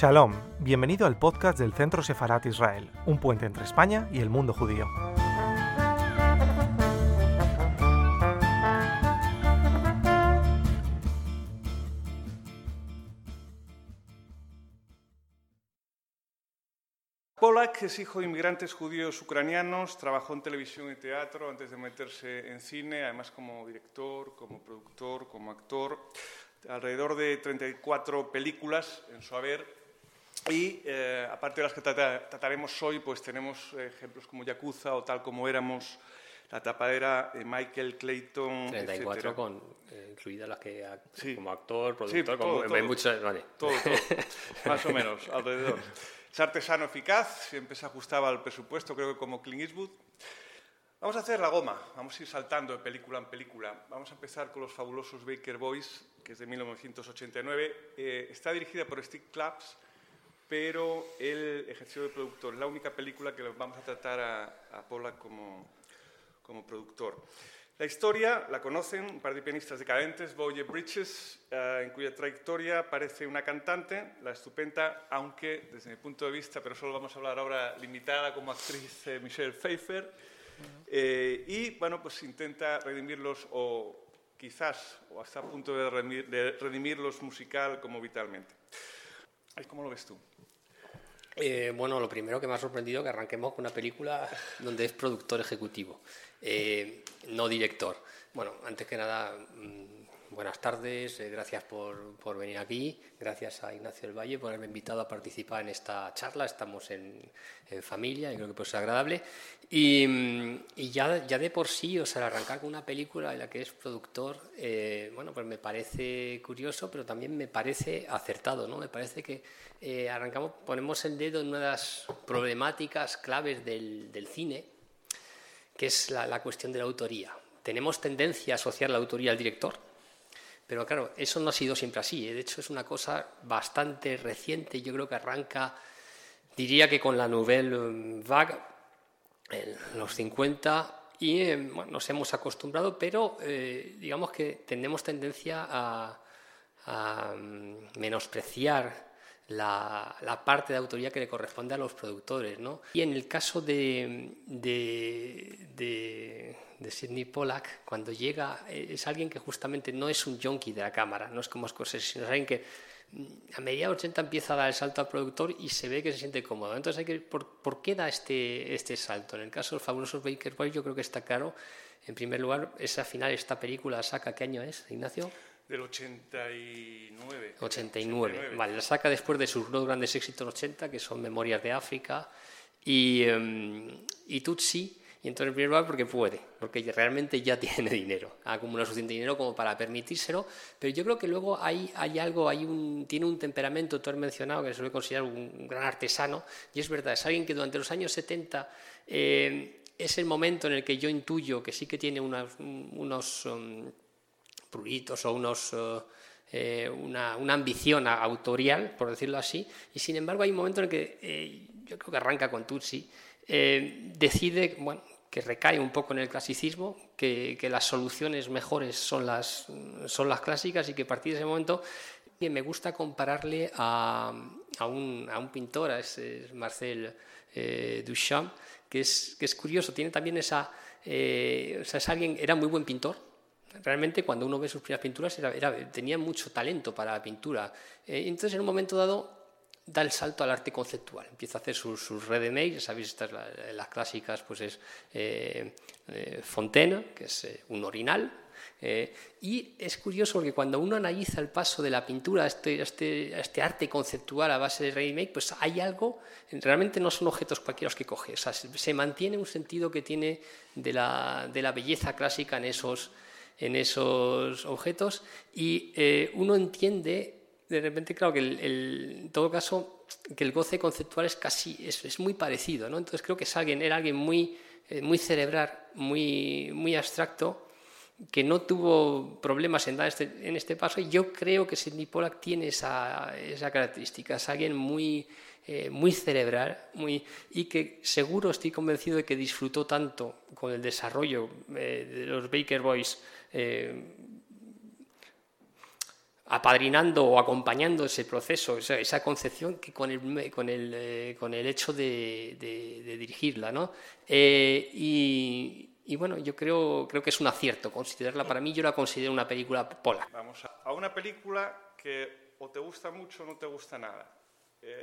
Shalom, bienvenido al podcast del Centro Sefarat Israel, un puente entre España y el mundo judío. Polak es hijo de inmigrantes judíos ucranianos, trabajó en televisión y teatro antes de meterse en cine, además como director, como productor, como actor. Alrededor de 34 películas en su haber. Y eh, aparte de las que trata- trataremos hoy, pues tenemos eh, ejemplos como Yakuza o Tal como éramos, La tapadera, eh, Michael Clayton, 34 etcétera. con eh, incluida las que Sí. como actor, Sí, productor, todo, como todo. muchas, vale. Todo, todo, más o menos, alrededor. Es artesano eficaz, siempre se ajustaba al presupuesto, creo que como Clint Eastwood. Vamos a hacer la goma, vamos a ir saltando de película en película. Vamos a empezar con los fabulosos Baker Boys, que es de 1989. Eh, está dirigida por Steve Claps, pero él ejerció de productor. Es la única película que vamos a tratar a, a como, como productor. La historia la conocen un par de pianistas decadentes, Boye Bridges, eh, en cuya trayectoria aparece una cantante, la estupenda, aunque desde mi punto de vista, pero solo vamos a hablar ahora limitada como actriz, eh, Michelle Pfeiffer, eh, y bueno, pues intenta redimirlos o quizás, o hasta a punto de redimir- de redimirlos musical como vitalmente. ¿Cómo lo ves tú? Eh, bueno, lo primero que me ha sorprendido es que arranquemos con una película donde es productor ejecutivo, eh, no director. Bueno, antes que nada, mm, buenas tardes, eh, gracias por, por venir aquí, gracias a Ignacio del Valle por haberme invitado a participar en esta charla, estamos en, en familia y creo que puede ser agradable. Y, y ya, ya de por sí, o sea, arrancar con una película en la que es productor, eh, bueno, pues me parece curioso, pero también me parece acertado, ¿no? Me parece que eh, arrancamos, ponemos el dedo en una de las problemáticas claves del, del cine, que es la, la cuestión de la autoría. Tenemos tendencia a asociar la autoría al director, pero claro, eso no ha sido siempre así. ¿eh? De hecho, es una cosa bastante reciente. Yo creo que arranca, diría que con la Nouvelle Vague, en los 50, y eh, bueno, nos hemos acostumbrado, pero eh, digamos que tenemos tendencia a, a, mm, menospreciar la, parte de autoría que le corresponde a los productores. ¿no? Y en el caso de, de, de, Sidney Pollack, cuando llega, es alguien que justamente no es un junkie de la cámara, no es como Scorsese, sino es alguien que mm, a mediados 80 empieza a dar el salto al productor y se ve que se siente cómodo. Entonces, hay que, ¿por, por qué da este, este salto? En el caso de los fabulosos Baker Boys, yo creo que está claro. En primer lugar, esa final, esta película saca, ¿qué año es, Ignacio? Del 89. 89. Vale, la saca después de sus dos grandes éxitos 80, que son Memorias de África y, em, y Tutsi. Y entonces, en primer lugar, porque puede, porque realmente ya tiene dinero, ha acumulado suficiente dinero como para permitírselo. Pero yo creo que luego hay, hay algo, hay un, tiene un temperamento, tú has mencionado, que se suele considerar un gran artesano, y es verdad, es alguien que durante los años 70 eh, es el momento en el que yo intuyo que sí que tiene unas- unos. um, pruritos o unos, eh, eh, una, una ambición autorial, por decirlo así, y sin embargo hay un momento en el que eh, yo creo que arranca con Tutsi, eh, decide bueno, que recae un poco en el clasicismo, que, que las soluciones mejores son las, son las clásicas y que a partir de ese momento que me gusta compararle a, a, un, a un pintor, a ese es Marcel eh, Duchamp, que es, que es curioso, tiene también esa... eh, o sea, es alguien, era muy buen pintor, Realmente cuando uno ve sus primeras pinturas era, era- tenía mucho talento para la pintura. Eh, entonces en un momento dado da el salto al arte conceptual. Empieza a hacer sus, sus ready-made, ya sabéis, estas la- las clásicas, pues es eh, eh, Fontaine, que es eh, un orinal. eh, y es curioso porque cuando uno analiza el paso de la pintura a este, este, este arte conceptual a base de ready-made, pues hay algo, realmente no son objetos cualquiera los que coge, o sea, se, se mantiene un sentido que tiene de la, de la belleza clásica en esos, en esos objetos y eh, uno entiende de repente, claro, que el, el- en todo caso, que el goce conceptual es casi, es, es muy parecido, ¿no? Entonces creo que es alguien, era alguien muy, eh, muy cerebral, muy, muy abstracto, que no tuvo problemas en dar este, en este paso y yo creo que Sidney Pollack tiene esa, esa característica, es alguien muy, eh, muy cerebral muy, y que seguro estoy convencido de que disfrutó tanto con el desarrollo eh, de los Baker Boys eh, apadrinando o acompañando ese proceso, esa, concepción que con el, con el, con el hecho de, dirigirla. ¿no? Y, bueno, yo creo, creo que es un acierto considerarla. Para mí yo la considero una película pola. Vamos a, una película que o te gusta mucho o no te gusta nada. Eh,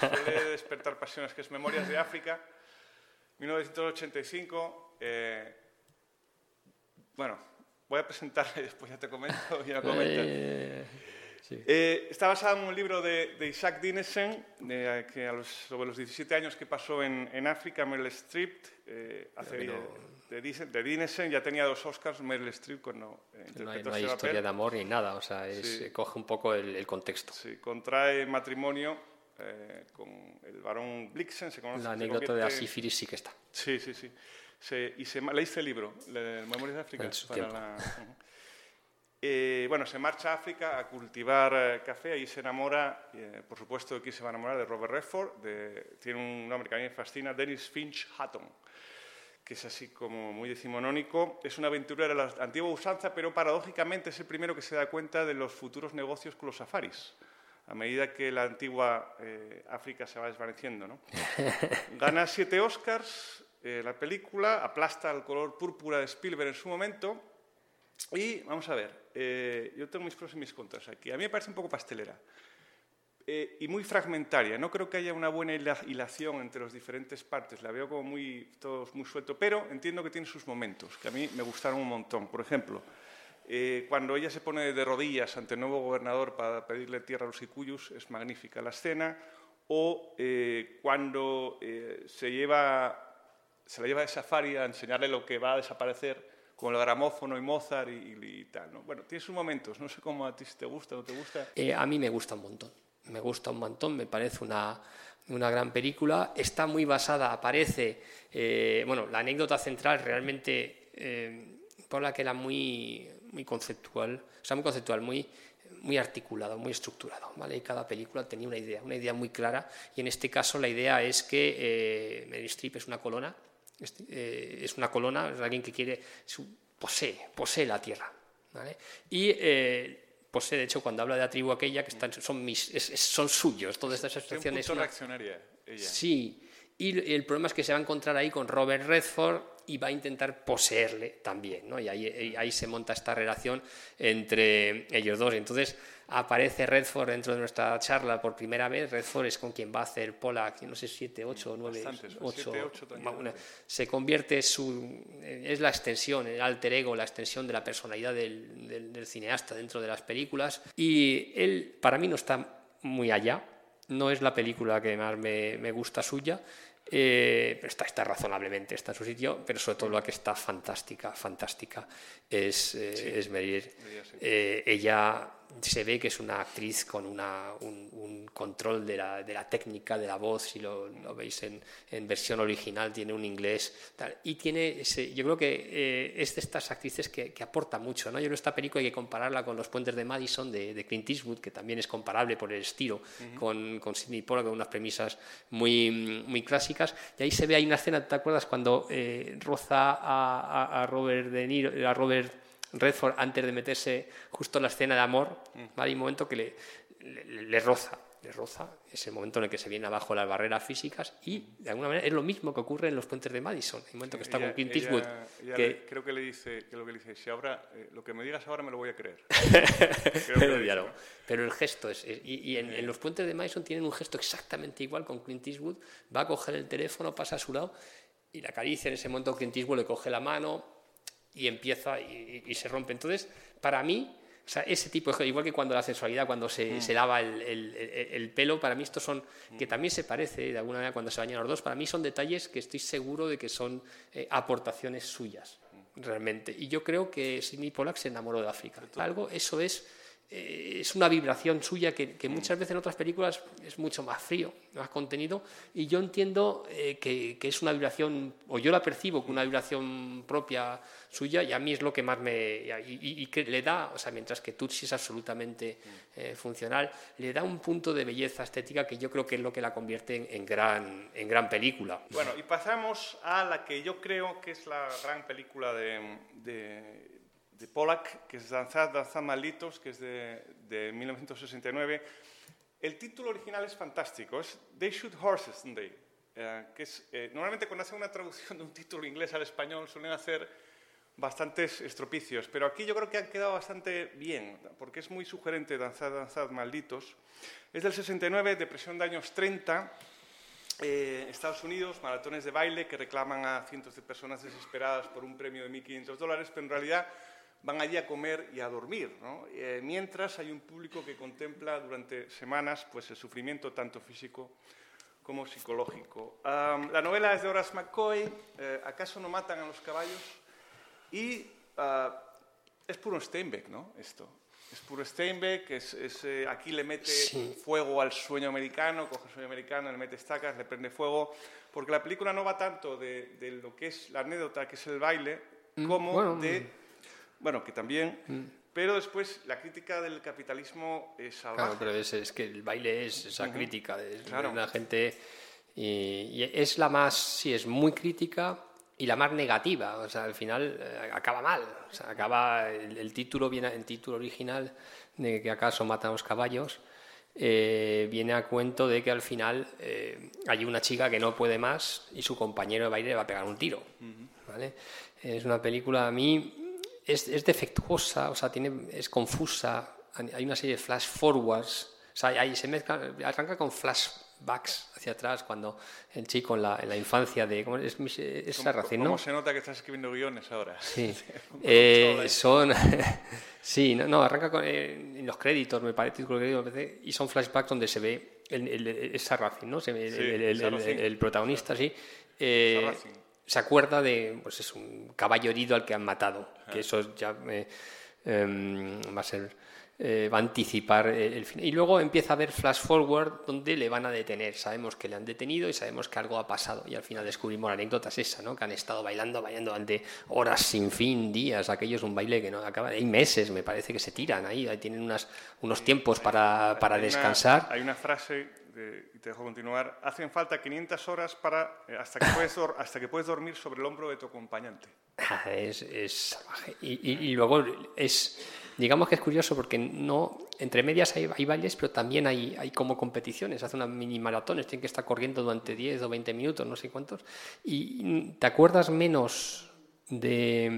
suele despertar pasiones, que es Memorias de África, 1985. Eh, bueno, voy a presentarla y después ya te comento. Ya eh, eh, está basada en un libro de, Isaac Dinesen, de, que a los, sobre los 17 años que pasó en, en África, Meryl Streep, eh, hace, de, de, Dinesen, ya tenía dos Oscars, Meryl Streep cuando no hay, no hay historia de amor ni nada, o sea, coge un poco el, contexto. Sí, contrae matrimonio con el varón Blixen, se conoce. La anécdota de la sífilis sí que está. Sí, sí, sí y se, leíste el libro, Memorias de África. Eh, bueno, se marcha a África a cultivar eh, café, y se enamora, eh, por supuesto, quién se va a enamorar, de Robert Redford, de, tiene un nombre que a mí me fascina, Dennis Finch Hatton, que es así como muy decimonónico. Es una aventura de la antigua usanza, pero paradójicamente es el primero que se da cuenta de los futuros negocios con los safaris a medida que la antigua África se va desvaneciendo. ¿no? Gana siete Oscars, eh, la película, aplasta el color púrpura de Spielberg en su momento. Y vamos a ver, eh, yo tengo mis pros y mis contras aquí. A mí me parece un poco pastelera eh, y muy fragmentaria. No creo que haya una buena hilación entre las diferentes partes. La veo como muy, todos muy suelto, pero entiendo que tiene sus momentos, que a mí me gustaron un montón. Por ejemplo, cuando ella se pone de rodillas ante el nuevo gobernador para pedirle tierra a los Icuyus, es magnífica la escena. O cuando se lleva se la lleva de safari a enseñarle lo que va a desaparecer con el gramófono y Mozart y, tal. ¿no? Bueno, tiene sus momentos, no sé cómo a ti te gusta o no te gusta. Eh, a mí me gusta un montón, me gusta un montón, me parece una, una gran película. Está muy basada, aparece, eh, bueno, la anécdota central realmente, eh, por la que era muy, muy conceptual, o sea, muy conceptual, muy, muy articulado, muy estructurado. ¿vale? Y cada película tenía una idea, una idea muy clara. Y en este caso la idea es que eh, Meryl Streep es una colona eh, es una colona, es alguien que quiere, posee, posee la tierra. Y eh, posee, de hecho, cuando habla de la tribu aquella, que están, son, mis, son suyos, todas estas situaciones. Es reaccionaria ella. Sí, y el problema es que se va a encontrar ahí con Robert Redford y va a intentar poseerle también, ¿no? Y ahí, ahí se monta esta relación entre ellos dos. Entonces, aparece Redford dentro de nuestra charla por primera vez. Redford es con quien va a hacer Pollack, no sé, 7, 8, 9, 8. se convierte, su, es la extensión, el alter ego, la extensión de la personalidad del, del, cineasta dentro de las películas. Y él, para mí, no está muy allá. No es la película que más me, me gusta suya, eh, está, está, razonablemente, está en su sitio, pero sobre todo la que está fantástica, fantástica es, eh, es. Eh, ella se ve que es una actriz con una, un, control de la, de la, técnica de la voz, si lo, lo veis en, en, versión original, tiene un inglés. Tal, y tiene ese, yo creo que eh, es de estas actrices que, que, aporta mucho. ¿no? Yo creo que esta película hay que compararla con Los Puentes de Madison de, de Clint Eastwood, que también es comparable por el estilo con, con Sidney Pollack, con unas premisas muy, muy clásicas. Y ahí se ve, hay una escena, ¿te acuerdas? Cuando eh, roza a, a, a Robert De Niro, a Robert Redford antes de meterse justo en la escena de amor, mm. hay un momento que le, le, roza, le roza, es el momento en el que se viene abajo las barreras físicas y de alguna manera es lo mismo que ocurre en los puentes de Madison, el momento que está con Clint Eastwood. que... creo que le dice, que lo que le dice, si ahora, eh, lo que me digas ahora me lo voy a creer. pero, pero, el gesto es, y, en, en, los puentes de Madison tienen un gesto exactamente igual con Clint Eastwood, va a coger el teléfono, pasa a su lado y la caricia en ese momento Clint Eastwood le coge la mano, y empieza y, se rompe. Entonces, para mí, o sea, ese tipo de igual que cuando la sexualidad, cuando se, mm. se lava el, el, el, pelo, para mí estos son, mm. que también se parece de alguna manera cuando se bañan los dos, para mí son detalles que estoy seguro de que son eh, aportaciones suyas, mm. realmente. Y yo creo que Sidney Pollack se enamoró de África. Algo, eso es eh, es una vibración suya que, muchas veces en otras películas es mucho más frío, más contenido, y yo entiendo eh, que, es una vibración, o yo la percibo como una vibración propia suya, y a mí es lo que más me... y, que le da, o sea, mientras que Tutsi es absolutamente eh, funcional, le da un punto de belleza estética que yo creo que es lo que la convierte en, gran, en gran película. Bueno, y pasamos a la que yo creo que es la gran película de Pollack, que es Danzad, Danzad Malditos, que es de, de 1969. El título original es fantástico, es They Shoot Horses, don't they? Eh, que es, eh, normalmente cuando hacen una traducción de un título inglés al español suelen hacer bastantes estropicios, pero aquí yo creo que han quedado bastante bien, porque es muy sugerente Danzad, Danzad Malditos. Es del 69, depresión de años 30, eh, Estados Unidos, maratones de baile que reclaman a cientos de personas desesperadas por un premio de 1.500 dólares, pero en realidad van allí a comer y a dormir, ¿no? eh, mientras hay un público que contempla durante semanas pues, el sufrimiento tanto físico como psicológico. Um, la novela es de Horace McCoy, eh, ¿Acaso no matan a los caballos? Y uh, es puro Steinbeck, ¿no? Esto. Es puro Steinbeck, es, es, eh, aquí le mete Sí. fuego al sueño americano, coge el sueño americano, le mete estacas, le prende fuego, porque la película no va tanto de, de lo que es la anécdota, que es el baile, como bueno, de, bueno, que también, pero después la crítica del capitalismo es salvaje. Claro, pero es, es que el baile es esa crítica de, de Claro. la gente y, y es la más, sí, es muy crítica y la más negativa. O sea, al final eh, acaba mal. O sea, acaba el, el título viene el título original de que acaso matan a los caballos. eh, viene a cuento de que al final eh, hay una chica que no puede más y su compañero de baile le va a pegar un tiro. ¿vale? Es una película a mí es, es defectuosa, o sea, tiene, es confusa. Hay una serie de flash forwards, o sea, ahí se mezcla, arranca con flashbacks hacia atrás cuando el chico en la, en la infancia de. ¿cómo es? Es, es ¿Cómo, Sarracen, cómo ¿no? se nota que estás escribiendo guiones ahora? Sí. Eh, son. sí, no, no, arranca con, eh, en los créditos, me parece, y son flashbacks donde se ve el, el, el- es Sarracen, ¿no? Se ve el, Sí, el- el- protagonista, sí. Eh. Se acuerda de pues es un caballo herido al que han matado que eso ya eh, em, va a ser eh, va a anticipar el, el fin y luego empieza a haber flash forward donde le van a detener. Sabemos que le han detenido y sabemos que algo ha pasado. Y al final descubrimos la anécdota es esa no que han estado bailando bailando durante horas sin fin días. Aquello es un baile que no acaba hay meses me parece que se tiran ahí, ahí tienen unas, unos tiempos para, para Hay una- descansar. hay una frase, de- y te dejo continuar, hacen falta 500 horas para, eh, hasta, que puedes hasta que puedes dormir sobre el hombro de tu acompañante. Es, es salvaje. Y, y- y luego es, digamos que es curioso porque no, entre medias hay, hay bailes, pero también hay, hay como competiciones. Hace una mini maratones, tienen que estar corriendo durante 10 o 20 minutos, no sé cuántos. Y te acuerdas menos de,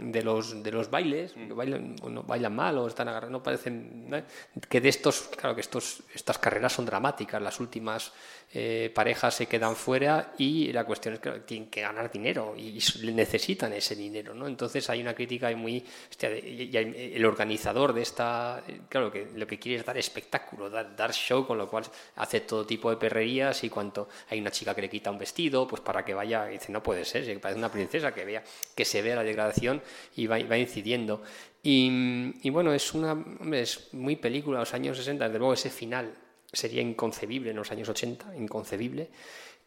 de los, de los bailes, que bailan, o no bailan mal o están agarrados, no parecen. ¿no? Que de estos, claro que estos, estas carreras son dramáticas, las últimas eh, parejas se quedan fuera y la cuestión es que tienen que ganar dinero y necesitan ese dinero, ¿no? Entonces hay una crítica muy. hostia, y- el organizador de esta. eh, Claro, que lo que quiere es dar espectáculo, dar, dar show, con lo cual hace todo tipo de perrerías y cuanto hay una chica que le quita un vestido, pues para que vaya, y dice, no puede ser, si parece una princesa, que vea, que se vea la degradación y va, va incidiendo. Y, y bueno, es una. hombre, es muy película, los años 60, desde luego ese final sería inconcebible en los años 80, inconcebible.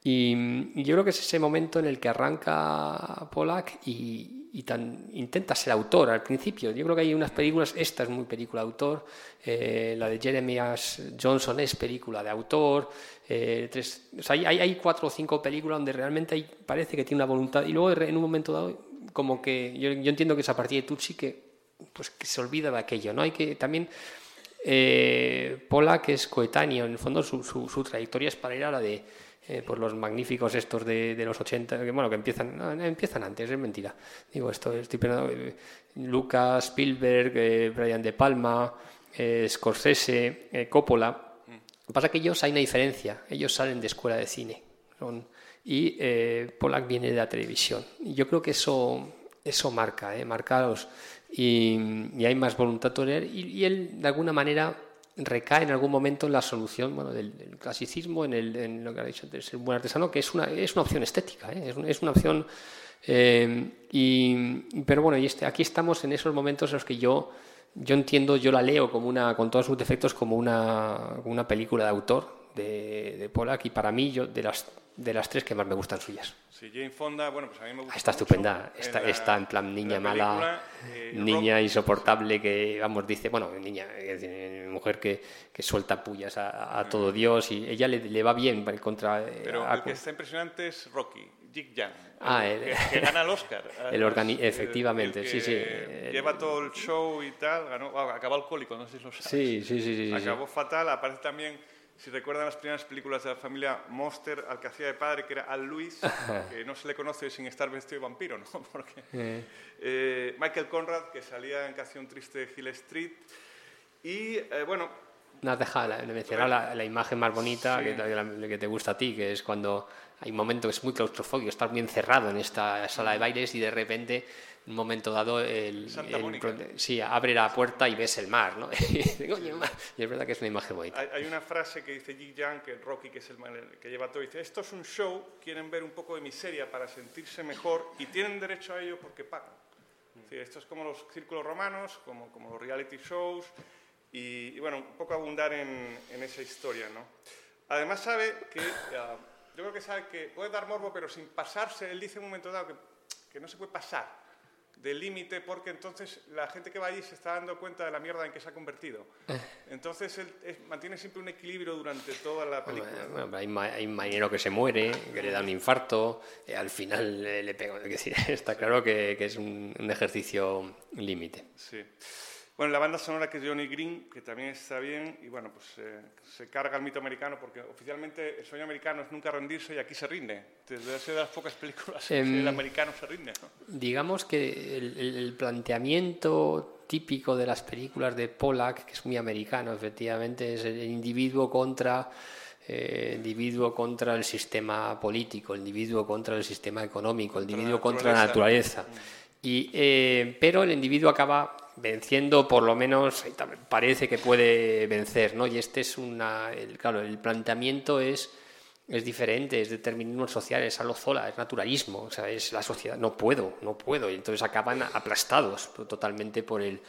Y, y yo creo que es ese momento en el que arranca Pollack y, y tan, intenta ser autor al principio. Yo creo que hay unas películas, esta es muy película de autor, eh, la de Jeremias Johnson es película de autor, eh, tres, o sea, hay, hay cuatro o cinco películas donde realmente hay, parece que tiene una voluntad y luego en un momento dado como que yo, yo entiendo que es a partir de Tutsi que pues que se olvida de aquello, ¿no? Hay que también eh, Pollack es coetáneo, en el fondo su, su, su trayectoria es paralela a la de eh, pues los magníficos estos de, de, los 80, que bueno, que empiezan, no, empiezan antes, es mentira. Digo, esto estoy pensando, eh, Lucas, Spielberg, eh, Brian De Palma, eh, Scorsese, eh, Coppola. Lo que pasa es que ellos hay una diferencia, ellos salen de escuela de cine son, y eh, viene de la televisión. Yo creo que eso, eso marca, eh, marca a los, y, y, hay más voluntad toler y, y, él de alguna manera recae en algún momento en la solución bueno, del, del clasicismo, en, el, en, lo que ha dicho antes, ser un buen artesano, que es una, es una opción estética, ¿eh? es, es, una opción... Eh, y, pero bueno, y este, aquí estamos en esos momentos en los que yo, yo entiendo, yo la leo como una, con todos sus defectos como una, una película de autor de, de Pollack y para mí yo de las de las tres que más me gustan suyas. Sí, Jane Fonda, bueno, pues a mí me gusta. Está estupenda, está en, la, está en plan niña mala, eh, niña rock, insoportable que, vamos, dice, bueno, niña, eh, mujer que, que suelta pullas a, a todo Dios y ella le, le, va bien contra. Pero a, el que está impresionante es Rocky. Jig Jan, Ah, el- el- que, gana el Oscar. El organi- efectivamente, el sí, sí, Lleva todo el show y tal, ganó, ah, acabó alcohólico, no sé si lo sabes. Sí, sí, sí, sí. sí, sí. Acabó fatal, aparece también, si recuerdan las primeras películas de la familia Monster, al que hacía de padre, que era Al Lewis, que no se le conoce sin estar vestido de vampiro, ¿no? Porque, eh, Michael Conrad, que salía en Canción Triste de Hill Street, y eh, bueno, No has dejado de mencionar la, la imagen más bonita Sí. que, te- la- que te gusta a ti, que es cuando hay un momento que es muy claustrofóbico, estás muy encerrado en esta sala de bailes y de repente, en un momento dado, el, el- sí, abre la puerta y ves el mar, ¿no? Y es verdad que es una imagen bonita. hay, hay una frase que dice Jig Jan, que Rocky, que es el que lleva todo, dice, esto es un show, quieren ver un poco de miseria para sentirse mejor y tienen derecho a ello porque pagan. Sí, esto es como los círculos romanos, como, como los reality shows y, y, bueno, un poco abundar en, en esa historia, ¿no? Además sabe que, ah, yo creo que sabe que puede dar morbo, pero sin pasarse, él dice en un momento dado que, que no se puede pasar del límite porque entonces la gente que va allí se está dando cuenta de la mierda en que se ha convertido. Entonces él es- mantiene siempre un equilibrio durante toda la película. Bueno, hay, ma- hay un marinero que se muere, que le da un infarto, eh, al final eh, le pega. Es decir, está claro que, que es un, un ejercicio límite. Sí. Bueno, la banda sonora que es Johnny Green, que también está bien, y bueno, pues eh, se carga el mito americano, porque oficialmente el sueño americano es nunca rendirse y aquí se rinde. Desde ser de las pocas películas en que Em, el americano se rinde. ¿no? Digamos que el, el- planteamiento típico de las películas de Pollack, que es muy americano, efectivamente, es el individuo contra eh, individuo contra el sistema político, el individuo contra el sistema económico, el Contra la individuo contra la naturaleza. Y, eh, pero el individuo acaba venciendo, por lo menos parece que puede vencer, ¿no? Y este es una, el, claro, el planteamiento es es diferente, es determinismo social, es alozola, es naturalismo, o sea, es la sociedad, no puedo, no puedo, y entonces acaban aplastados totalmente por el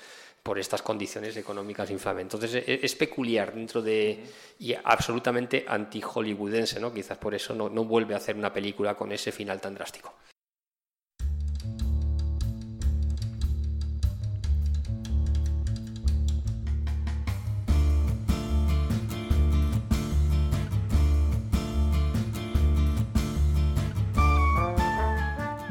por estas condiciones económicas inflames. Entonces e- es, peculiar dentro de y absolutamente anti-hollywoodense, ¿no? Quizás por eso no, no vuelve a hacer una película con ese final tan drástico.